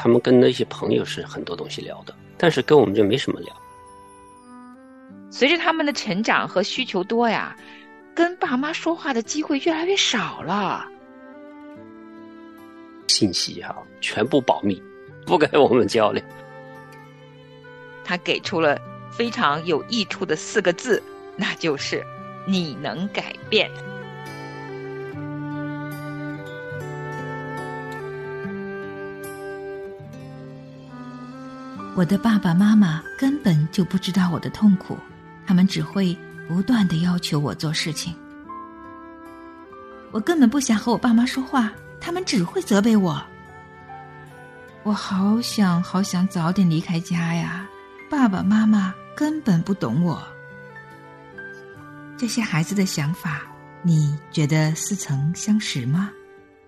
他们跟那些朋友是很多东西聊的，但是跟我们就没什么聊。随着他们的成长和需求多呀，跟爸妈说话的机会越来越少了。信息哈，全部保密，不跟我们交流。他给出了非常有益处的四个字，那就是“你能改变”。我的爸爸妈妈根本就不知道我的痛苦，他们只会不断的要求我做事情。我根本不想和我爸妈说话，他们只会责备我。我好想好想早点离开家呀！爸爸妈妈根本不懂我。这些孩子的想法，你觉得似曾相识吗？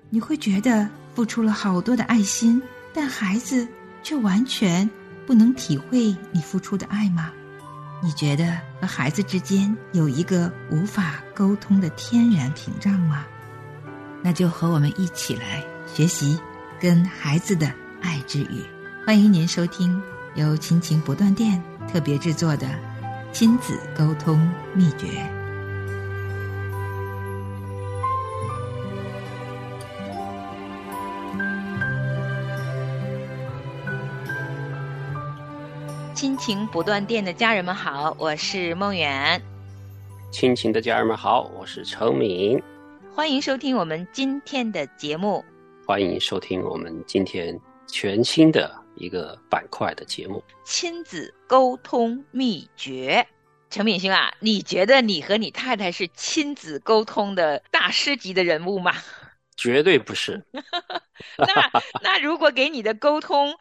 你会觉得付出了好多的爱心，但孩子却完全。不能体会你付出的爱吗？你觉得和孩子之间有一个无法沟通的天然屏障吗？那就和我们一起来学习跟孩子的爱之语。欢迎您收听由亲情不断电特别制作的亲子沟通秘诀。情不断电的家人们好，我是梦远。亲情的家人们好，我是程敏。欢迎收听我们今天的节目。欢迎收听我们今天全新的一个板块的节目——亲子沟通秘诀。程敏兄啊，你觉得你和你太太是亲子沟通的大师级的人物吗？绝对不是。那那如果给你的沟通？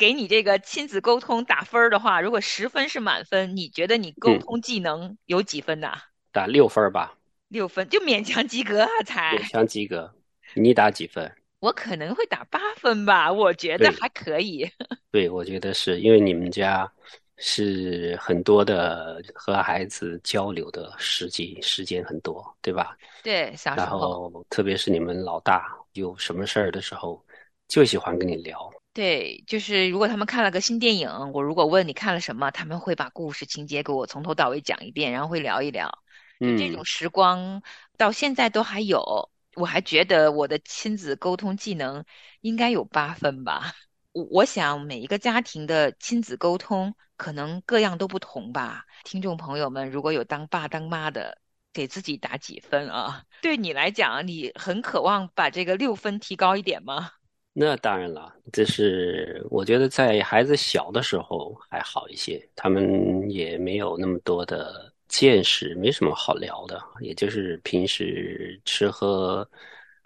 给你这个亲子沟通打分的话，如果十分是满分，你觉得你沟通技能有几分呢？打六分吧。六分就勉强及格啊，才勉强及格。你打几分？我可能会打八分吧，我觉得还可以。对，我觉得是因为你们家是很多的和孩子交流的时机时间很多，对吧？对，然后特别是你们老大有什么事儿的时候，就喜欢跟你聊。对，就是如果他们看了个新电影，我如果问你看了什么，他们会把故事情节给我从头到尾讲一遍，然后会聊一聊。嗯，这种时光到现在都还有，我还觉得我的亲子沟通技能应该有八分吧。我我想每一个家庭的亲子沟通可能各样都不同吧。听众朋友们，如果有当爸当妈的，给自己打几分啊？对你来讲，你很渴望把这个六分提高一点吗？那当然了，这是我觉得在孩子小的时候还好一些，他们也没有那么多的见识，没什么好聊的，也就是平时吃喝、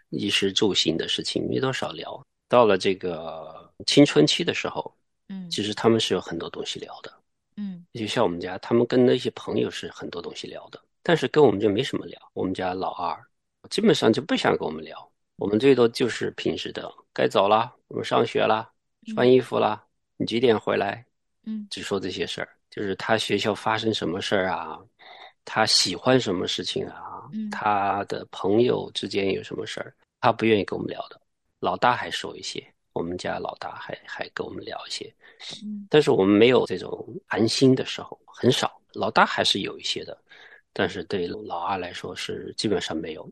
衣食住行的事情没多少聊。到了这个青春期的时候，嗯，其实他们是有很多东西聊的，嗯，就像我们家，他们跟那些朋友是很多东西聊的，但是跟我们就没什么聊。我们家老二基本上就不想跟我们聊。我们最多就是平时的，该走了，我们上学了，穿衣服了，你几点回来？嗯，只说这些事儿，就是他学校发生什么事儿啊，他喜欢什么事情啊，他的朋友之间有什么事儿，他不愿意跟我们聊的。老大还说一些，我们家老大还还跟我们聊一些，但是我们没有这种谈心的时候，很少。老大还是有一些的，但是对老二来说是基本上没有，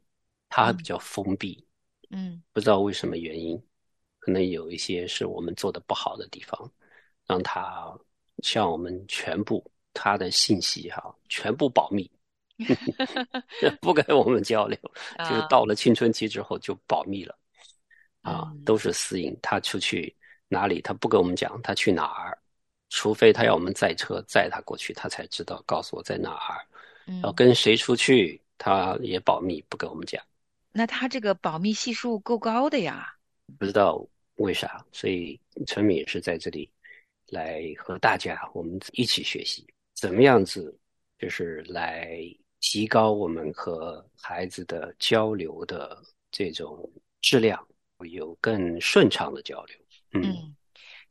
他还比较封闭。嗯，不知道为什么原因，可能有一些是我们做的不好的地方，让他向我们全部他的信息哈全部保密，不跟我们交流，就是到了青春期之后就保密了，啊，都是私隐。他出去哪里，他不跟我们讲他去哪儿，除非他要我们载车载他过去，他才知道告诉我在哪儿。要跟谁出去，他也保密，不跟我们讲。那他这个保密系数够高的呀？不知道为啥，所以陈敏也是在这里来和大家我们一起学习，怎么样子就是来提高我们和孩子的交流的这种质量，有更顺畅的交流。嗯，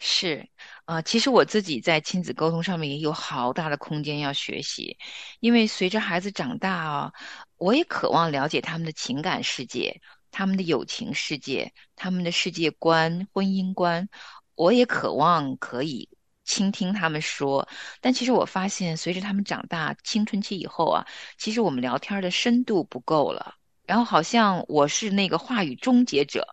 是啊，其实我自己在亲子沟通上面也有好大的空间要学习，因为随着孩子长大啊。我也渴望了解他们的情感世界、他们的友情世界、他们的世界观、婚姻观。我也渴望可以倾听他们说，但其实我发现，随着他们长大，青春期以后啊，其实我们聊天的深度不够了。然后好像我是那个话语终结者，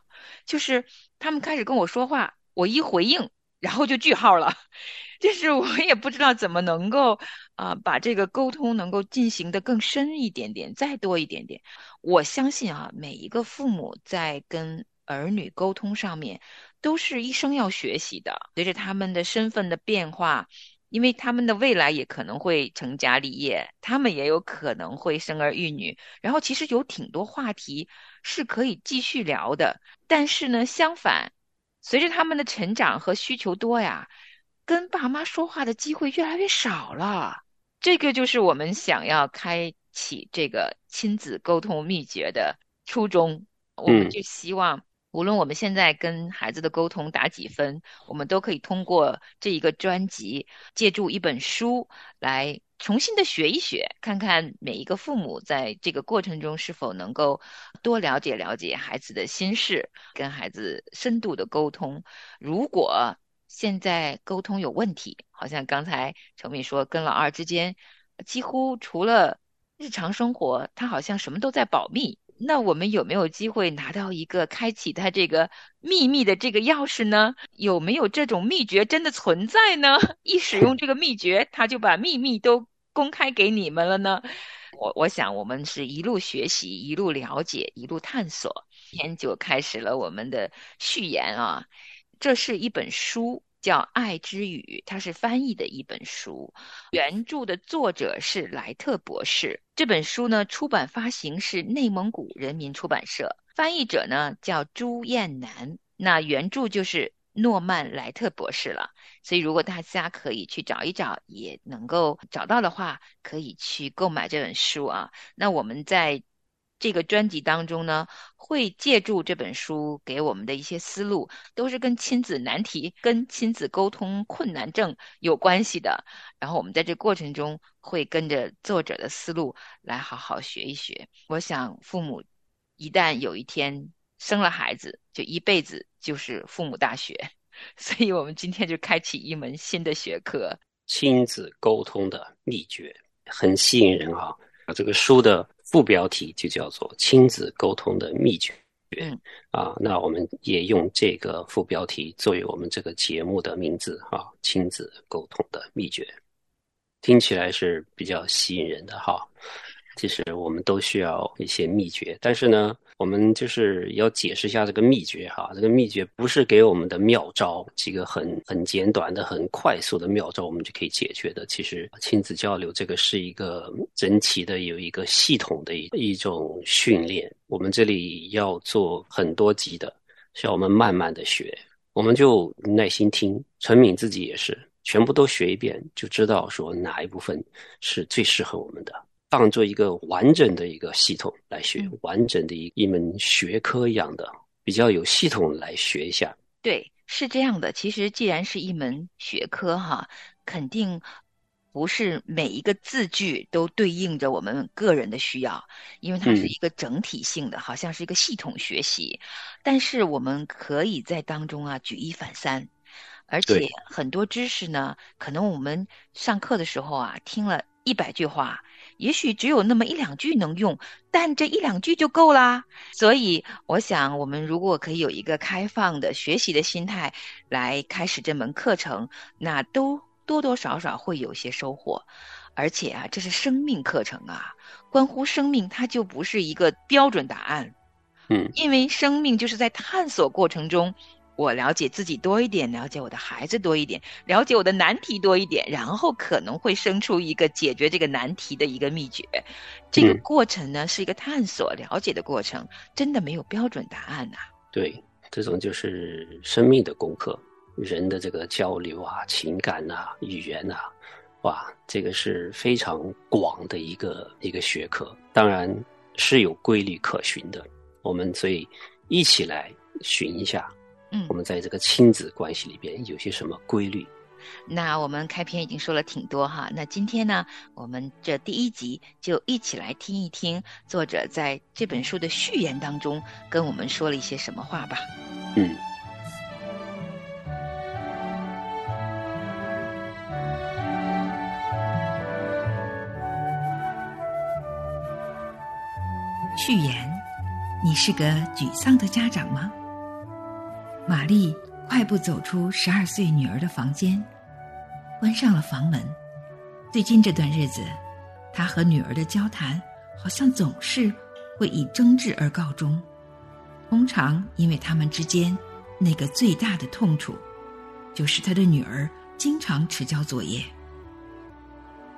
就是他们开始跟我说话，我一回应，然后就句号了。就是我也不知道怎么能够啊把这个沟通能够进行的更深一点点，再多一点点。我相信啊，每一个父母在跟儿女沟通上面，都是一生要学习的。随着他们的身份的变化，因为他们的未来也可能会成家立业，他们也有可能会生儿育女。然后其实有挺多话题是可以继续聊的。但是呢，相反，随着他们的成长和需求多呀。跟爸妈说话的机会越来越少了，这个就是我们想要开启这个亲子沟通秘诀的初衷。我们就希望，无论我们现在跟孩子的沟通打几分，我们都可以通过这一个专辑，借助一本书来重新的学一学，看看每一个父母在这个过程中是否能够多了解了解孩子的心事，跟孩子深度的沟通。如果现在沟通有问题，好像刚才程敏说，跟老二之间几乎除了日常生活，他好像什么都在保密。那我们有没有机会拿到一个开启它这个秘密的这个钥匙呢？有没有这种秘诀真的存在呢？一使用这个秘诀，他就把秘密都公开给你们了呢？我我想，我们是一路学习，一路了解，一路探索。今天就开始了我们的序言啊。这是一本书，叫《爱之语》，它是翻译的一本书。原著的作者是莱特博士。这本书呢，出版发行是内蒙古人民出版社。翻译者呢叫朱燕南。那原著就是诺曼莱特博士了。所以，如果大家可以去找一找，也能够找到的话，可以去购买这本书啊。那我们在。这个专辑当中呢，会借助这本书给我们的一些思路，都是跟亲子难题、跟亲子沟通困难症有关系的。然后我们在这过程中会跟着作者的思路来好好学一学。我想，父母一旦有一天生了孩子，就一辈子就是父母大学。所以我们今天就开启一门新的学科——亲子沟通的秘诀，很吸引人啊！这个书的。副标题就叫做“亲子沟通的秘诀”，嗯，啊，那我们也用这个副标题作为我们这个节目的名字啊，“亲子沟通的秘诀”，听起来是比较吸引人的哈。其实我们都需要一些秘诀，但是呢，我们就是要解释一下这个秘诀哈。这个秘诀不是给我们的妙招，几个很很简短的、很快速的妙招，我们就可以解决的。其实亲子交流这个是一个整体的、有一个系统的一一种训练。我们这里要做很多集的，需要我们慢慢的学，我们就耐心听。陈敏自己也是，全部都学一遍，就知道说哪一部分是最适合我们的。当做一个完整的一个系统来学，完整的一一门学科一样的，比较有系统来学一下。对，是这样的。其实既然是一门学科哈，肯定不是每一个字句都对应着我们个人的需要，因为它是一个整体性的，好像是一个系统学习。但是我们可以在当中啊举一反三，而且很多知识呢，可能我们上课的时候啊听了一百句话。也许只有那么一两句能用，但这一两句就够啦。所以，我想我们如果可以有一个开放的学习的心态来开始这门课程，那都多多少少会有些收获。而且啊，这是生命课程啊，关乎生命，它就不是一个标准答案。嗯，因为生命就是在探索过程中。我了解自己多一点，了解我的孩子多一点，了解我的难题多一点，然后可能会生出一个解决这个难题的一个秘诀。这个过程呢，是一个探索、了解的过程，真的没有标准答案呐。对，这种就是生命的功课，人的这个交流啊、情感呐、语言呐，哇，这个是非常广的一个一个学科，当然是有规律可循的。我们所以一起来寻一下。嗯。我们在这个亲子关系里边有些什么规律？那我们开篇已经说了挺多哈那今天呢我们这第一集就一起来听一听作者在这本书的序言当中跟我们说了一些什么话吧。嗯。序言你是个沮丧的家长吗？玛丽快步走出十二岁女儿的房间，关上了房门。最近这段日子，她和女儿的交谈好像总是会以争执而告终。通常，因为他们之间那个最大的痛处，就是他的女儿经常迟交作业。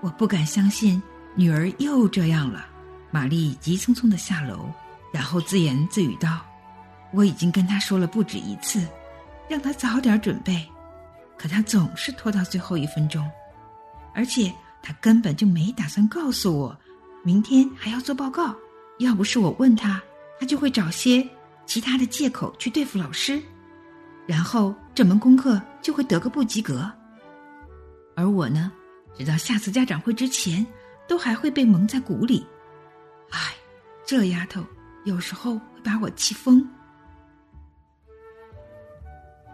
我不敢相信女儿又这样了。玛丽急匆匆的下楼，然后自言自语道。我已经跟他说了不止一次，让他早点准备，可他总是拖到最后一分钟，而且他根本就没打算告诉我，明天还要做报告。要不是我问他，他就会找些其他的借口去对付老师，然后这门功课就会得个不及格。而我呢，直到下次家长会之前，都还会被蒙在鼓里。唉，这丫头有时候会把我气疯。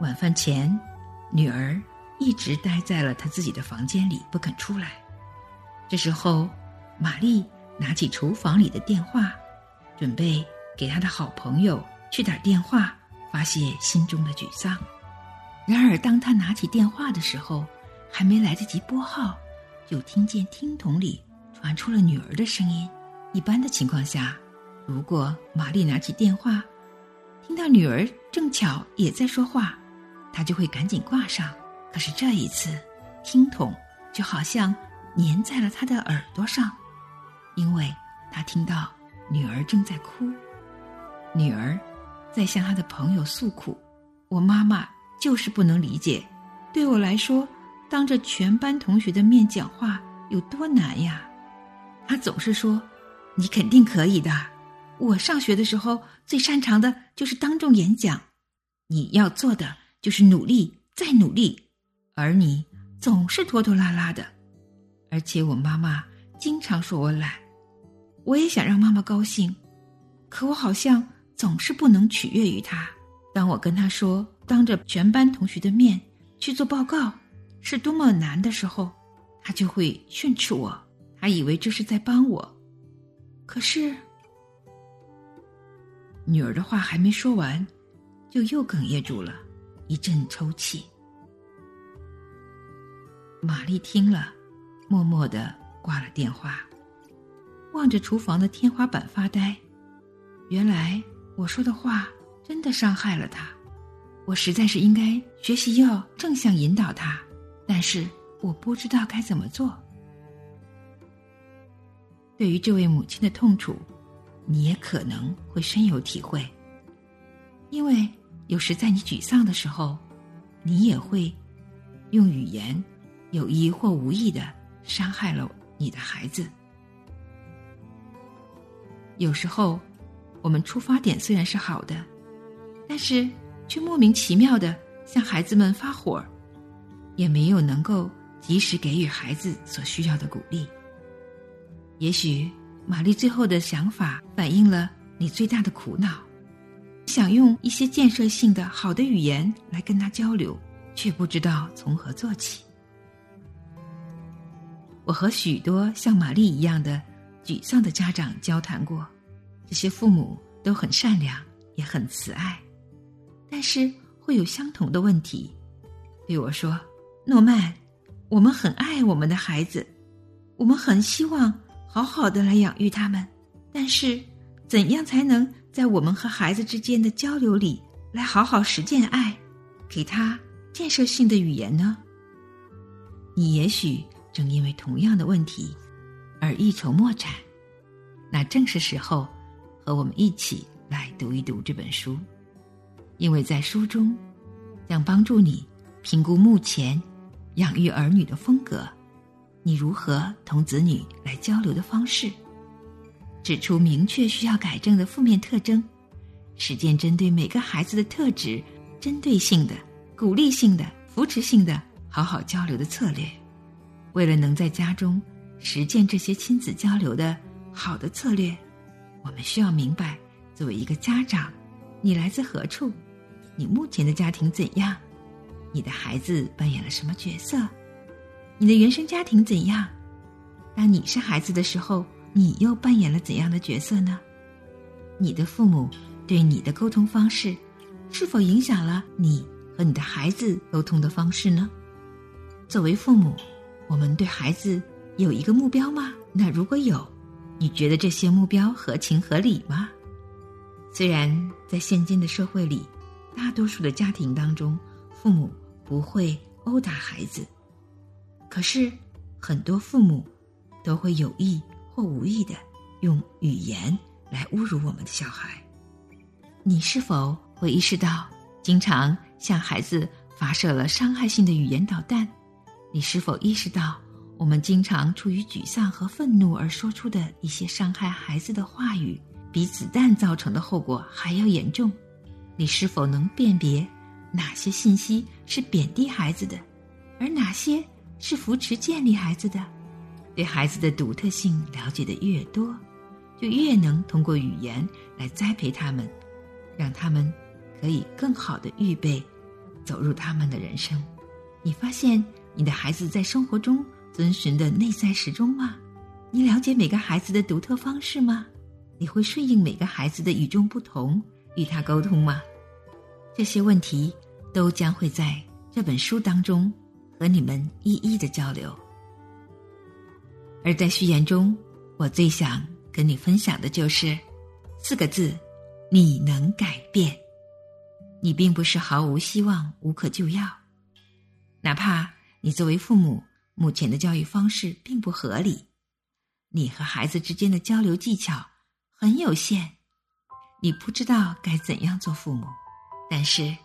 晚饭前，女儿一直待在了她自己的房间里不肯出来。这时候，玛丽拿起厨房里的电话，准备给她的好朋友去打电话发泄心中的沮丧。然而，当她拿起电话的时候，还没来得及拨号，就听见听筒里传出了女儿的声音。一般的情况下，如果玛丽拿起电话，听到女儿正巧也在说话。他就会赶紧挂上，可是这一次，听筒就好像粘在了他的耳朵上，因为他听到女儿正在哭，女儿在向他的朋友诉苦。我妈妈就是不能理解，对我来说，当着全班同学的面讲话有多难呀。她总是说：“你肯定可以的，我上学的时候最擅长的就是当众演讲，你要做的。”就是努力再努力，而你总是拖拖拉拉的，而且我妈妈经常说我懒。我也想让妈妈高兴，可我好像总是不能取悦于她。当我跟她说当着全班同学的面去做报告是多么难的时候，她就会训斥我。她以为这是在帮我，可是女儿的话还没说完，就又哽咽住了。一阵抽泣，玛丽听了，默默的挂了电话，望着厨房的天花板发呆。原来我说的话真的伤害了他，我实在是应该学习要正向引导他，但是我不知道该怎么做。对于这位母亲的痛楚，你也可能会深有体会，因为。有时在你沮丧的时候，你也会用语言有意或无意的伤害了你的孩子。有时候，我们出发点虽然是好的，但是却莫名其妙的向孩子们发火，也没有能够及时给予孩子所需要的鼓励。也许玛丽最后的想法反映了你最大的苦恼。想用一些建设性的好的语言来跟他交流，却不知道从何做起。我和许多像玛丽一样的沮丧的家长交谈过，这些父母都很善良，也很慈爱，但是会有相同的问题，对我说：“诺曼，我们很爱我们的孩子，我们很希望好好的来养育他们，但是怎样才能？”在我们和孩子之间的交流里，来好好实践爱，给他建设性的语言呢？你也许正因为同样的问题而一筹莫展，那正是时候和我们一起来读一读这本书，因为在书中将帮助你评估目前养育儿女的风格，你如何同子女来交流的方式。指出明确需要改正的负面特征，实践针对每个孩子的特质，针对性的、鼓励性的、扶持性的好好交流的策略。为了能在家中实践这些亲子交流的好的策略，我们需要明白，作为一个家长，你来自何处，你目前的家庭怎样，你的孩子扮演了什么角色，你的原生家庭怎样。当你是孩子的时候。你又扮演了怎样的角色呢？你的父母对你的沟通方式，是否影响了你和你的孩子沟通的方式呢？作为父母，我们对孩子有一个目标吗？那如果有，你觉得这些目标合情合理吗？虽然在现今的社会里，大多数的家庭当中，父母不会殴打孩子，可是很多父母都会有意或无意的用语言来侮辱我们的小孩。你是否会意识到，经常向孩子发射了伤害性的语言导弹？你是否意识到，我们经常出于沮丧和愤怒而说出的一些伤害孩子的话语，比子弹造成的后果还要严重？你是否能辨别哪些信息是贬低孩子的，而哪些是扶持建立孩子的？对孩子的独特性了解的越多，就越能通过语言来栽培他们，让他们可以更好的预备走入他们的人生。你发现？你的孩子在生活中遵循的内在时钟吗？你了解每个孩子的独特方式吗？你会顺应每个孩子的与众不同与他沟通吗？这些问题都将会在这本书当中和你们一一的交流。而在序言中，我最想跟你分享的就是四个字：你能改变。你并不是毫无希望、无可救药，哪怕。你作为父母，目前的教育方式并不合理，你和孩子之间的交流技巧很有限，你不知道该怎样做父母。但是，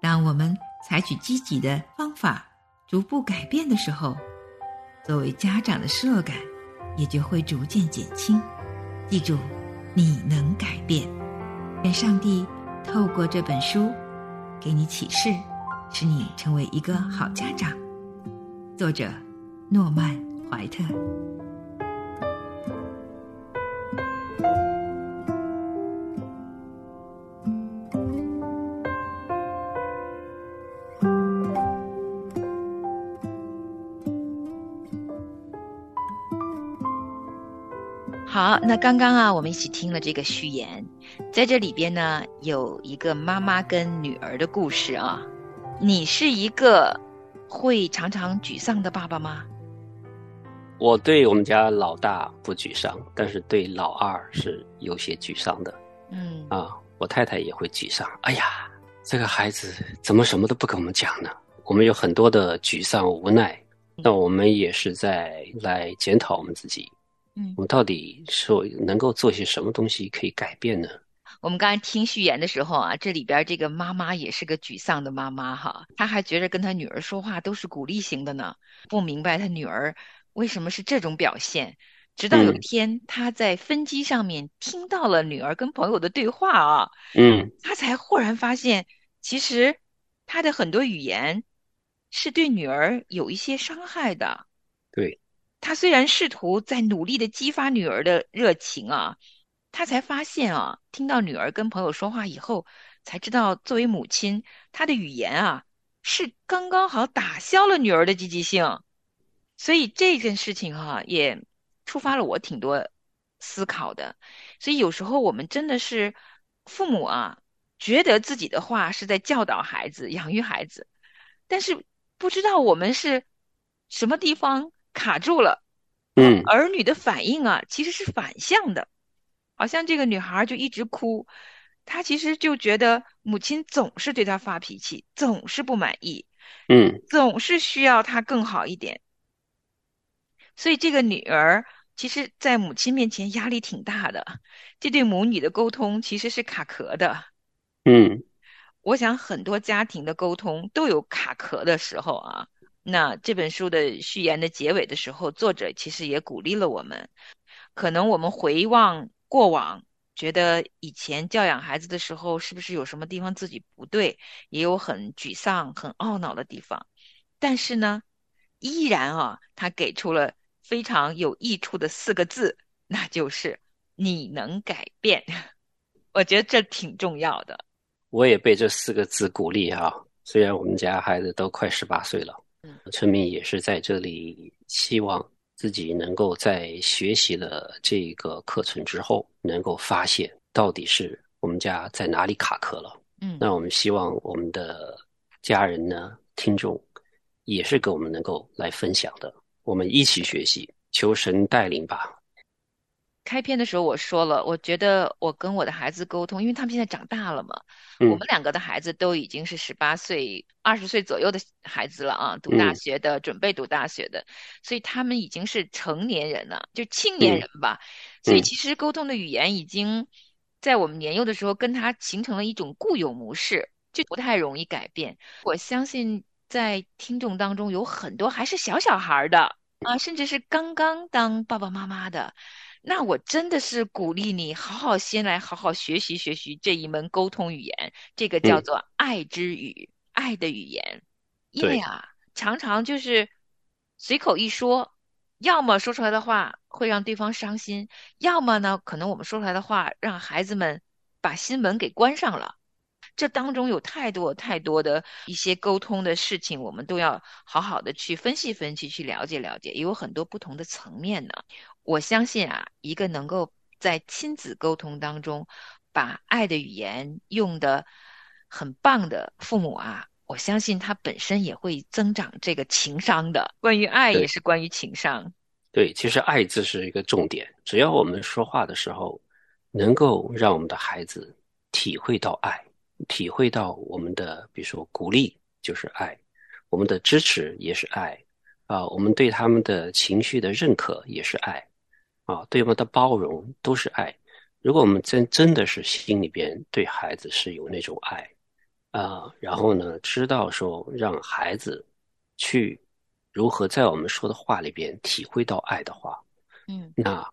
当我们采取积极的方法，逐步改变的时候，作为家长的失落感也就会逐渐减轻。记住，你能改变。愿上帝透过这本书给你启示，使你成为一个好家长。作者诺曼·怀特。好，那刚刚啊，我们一起听了这个序言，在这里边呢，有一个妈妈跟女儿的故事啊。你是一个。会常常沮丧的爸爸吗？我对我们家老大不沮丧，但是对老二是有些沮丧的。嗯啊，我太太也会沮丧。哎呀，这个孩子怎么什么都不跟我们讲呢？我们有很多的沮丧无奈。那我们也是在来检讨我们自己。嗯，我们到底是能够做些什么东西可以改变呢？我们刚才听序言的时候啊，这里边这个妈妈也是个沮丧的妈妈哈，她还觉着跟她女儿说话都是鼓励型的呢，不明白她女儿为什么是这种表现。直到有一天，她在分机上面听到了女儿跟朋友的对话啊，嗯，她才忽然发现，其实她的很多语言是对女儿有一些伤害的。他，虽然试图在努力的激发女儿的热情啊。他才发现啊，听到女儿跟朋友说话以后，才知道作为母亲，她的语言啊是刚刚好打消了女儿的积极性。所以这件事情哈，也触发了我挺多思考的。所以有时候我们真的是父母啊，觉得自己的话是在教导孩子、养育孩子，但是不知道我们是什么地方卡住了。嗯，儿女的反应啊，其实是反向的。好像这个女孩就一直哭，她其实就觉得母亲总是对她发脾气，总是不满意，嗯，总是需要她更好一点。所以这个女儿其实，在母亲面前压力挺大的，这对母女的沟通其实是卡壳的。嗯，我想很多家庭的沟通都有卡壳的时候啊。那这本书的序言的结尾的时候，作者其实也鼓励了我们，可能我们回望。过往觉得以前教养孩子的时候，是不是有什么地方自己不对，也有很沮丧、很懊恼的地方。但是呢，依然啊，他给出了非常有益处的四个字，那就是你能改变。我觉得这挺重要的。我也被这四个字鼓励啊。虽然我们家孩子都快十八岁了，嗯，陈明也是在这里希望。自己能够在学习了这个课程之后，能够发现到底是我们家在哪里卡壳了。嗯，那我们希望我们的家人呢、听众也是跟我们能够来分享的，我们一起学习，求神带领吧。开篇的时候我说了，我觉得我跟我的孩子沟通，因为他们现在长大了嘛，嗯我们两个的孩子都已经是十八岁、二十岁左右的孩子了啊，读大嗯学的，准备读大学的，所以他们已经是成年人了，就青年嗯人吧。所以嗯其实沟通的语言已经在我们年幼的时候跟他形成了一种固有模式，就不太容易改变。我相信在听众当中有很多还是小小孩儿的啊，甚至是刚刚当爸爸妈妈的。那我真的是鼓励你，好好先来好好学习学习这一门沟通语言，这个叫嗯做爱之语，爱的语言。因为对啊，常常就是随口一说，要么说出来的话会让对方伤心，要么呢，可能我们说出来的话让孩子们把心门给关上了。这当中有太多太多的一些沟通的事情，我们都要好好的去分析分析，去了解了解，也有很多不同的层面呢。我相信啊，一个能够在亲子沟通当中把爱的语言用的很棒的父母啊，我相信他本身也会增长这个情商的。关于爱也是关于情商，对，其实“爱”字是一个重点。只要我们说话的时候，能够让我们的孩子体会到爱，体会到我们的，比如说鼓励就是爱，我们的支持也是爱，啊，我们对他们的情绪的认可也是爱，啊，对我们的包容都是爱。如果我们真真的是心里边对孩子是有那种爱，啊，然后呢，知道说让孩子去如何在我们说的话里边体会到爱的话，嗯那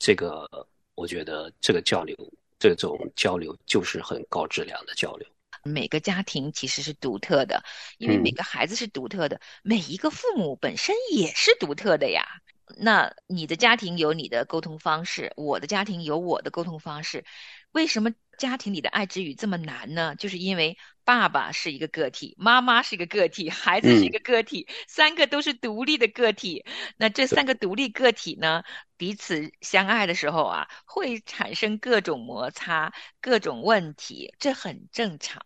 这个我觉得这个交流，这种交流就是很高质量的交流。每个家庭其实是独特的，因为每嗯个孩子是独特的，每一个父母本身也是独特的呀。那你的家庭有你的沟通方式，我的家庭有我的沟通方式。为什么家庭里的爱之语这么难呢？就是因为爸爸是一个个体，妈妈是一个个体，孩子是一嗯个个体，三个都是独立的个体。那这三个独立个体呢，彼此相爱的时候啊，会产生各种摩擦、各种问题，这很正常。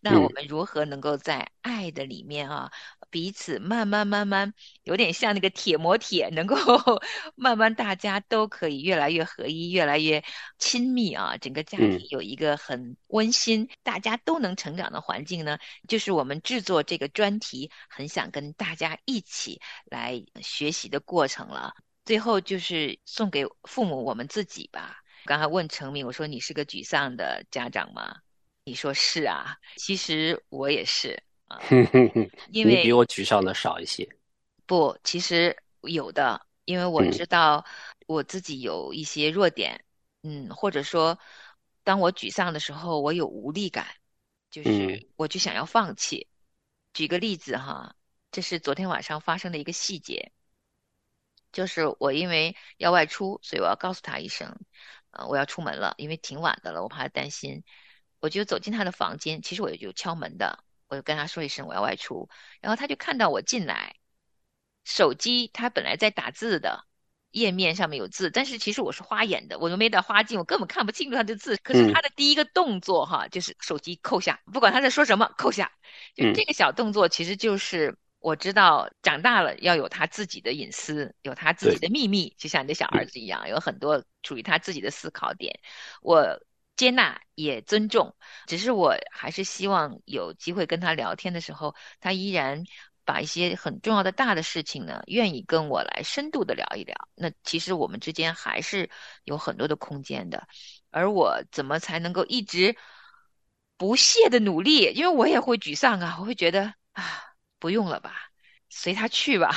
那我嗯们如何能够在爱的里面啊，彼此慢慢慢慢，有点像那个铁磨铁，能够 慢慢大家都可以越来越合一，越来越亲密啊，整个家庭嗯有一个很温馨，大家都能成长的环境呢，就是我们制作这个专题很想跟大家一起来学习的过程了。最后就是送给父母我们自己吧。刚才问成明，我说你是个沮丧的家长吗？你说是啊，其实我也是啊，哼哼哼，因为你比我沮丧的少一些。不，其实有的，因为我嗯知道我自己有一些弱点，嗯，或者说，当我沮丧的时候，我有无力感，就是嗯我就想要放弃。举个例子哈，这是昨天晚上发生的一个细节，就是我因为要外出，所以我要告诉他一声，呃，我要出门了，因为挺晚的了，我怕他担心。我就走进他的房间，其实我也就敲门的，我就跟他说一声我要外出，然后他就看到我进来，手机他本来在打字的。页面上面有字，但是其实我是花眼的，我又没带花镜，我根本看不清楚他的字。可是嗯他的第一个动作哈，就是手机扣下，不管他在说什么，扣下。就嗯这个小动作，其实就是我知道长大了要有他自己的隐私，有他自己的秘密，就像你的小儿子一样，有很多属于他自己的思考点。我接纳也尊重，只是我还是希望有机会跟他聊天的时候，他依然把一些很重要的大的事情呢，愿意跟我来深度的聊一聊。那其实我们之间还是有很多的空间的。而我怎么才能够一直不懈的努力？因为我也会沮丧啊，我会觉得啊，不用了吧，随他去吧，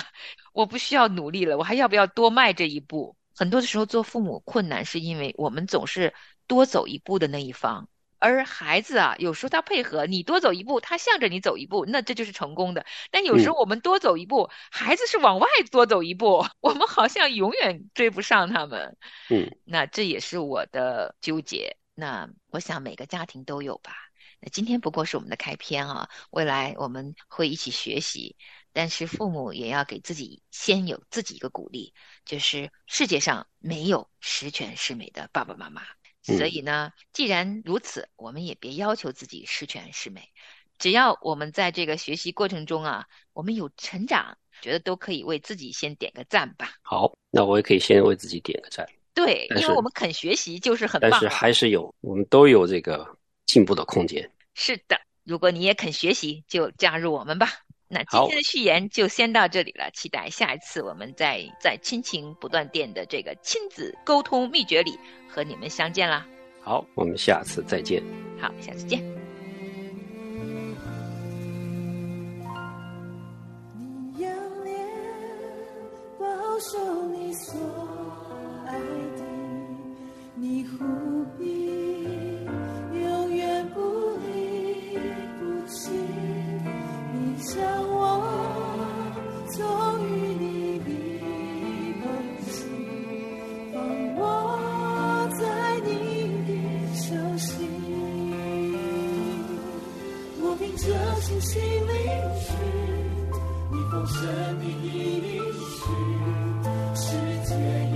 我不需要努力了，我还要不要多迈这一步？很多的时候做父母困难，是因为我们总是多走一步的那一方。而孩子啊，有时候他配合你多走一步，他向着你走一步，那这就是成功的。但有时候我们多走一步，孩子是往外多走一步，我们好像永远追不上他们。嗯，那这也是我的纠结。那我想每个家庭都有吧。那今天不过是我们的开篇啊，未来我们会一起学习，但是父母也要给自己先有自己一个鼓励，就是世界上没有十全十美的爸爸妈妈。所以呢，既然如此，我们也别要求自己十全十美。只要我们在这个学习过程中啊，我们有成长，觉得都可以为自己先点个赞吧。好，那我也可以先为自己点个赞。对，因为我们肯学习就是很棒。但是还是有，我们都有这个进步的空间。是的，如果你也肯学习，就加入我们吧。那今天的序言就先到这里了，期待下一次我们在在亲情不断电的这个亲子沟通秘诀里和你们相见啦。好，我们下次再见。好，下次见。你要脸保守你所爱的，你护庇，将我从与你的梦境，放我在你的手心。我凭着信心领取你丰盛的应许，世界也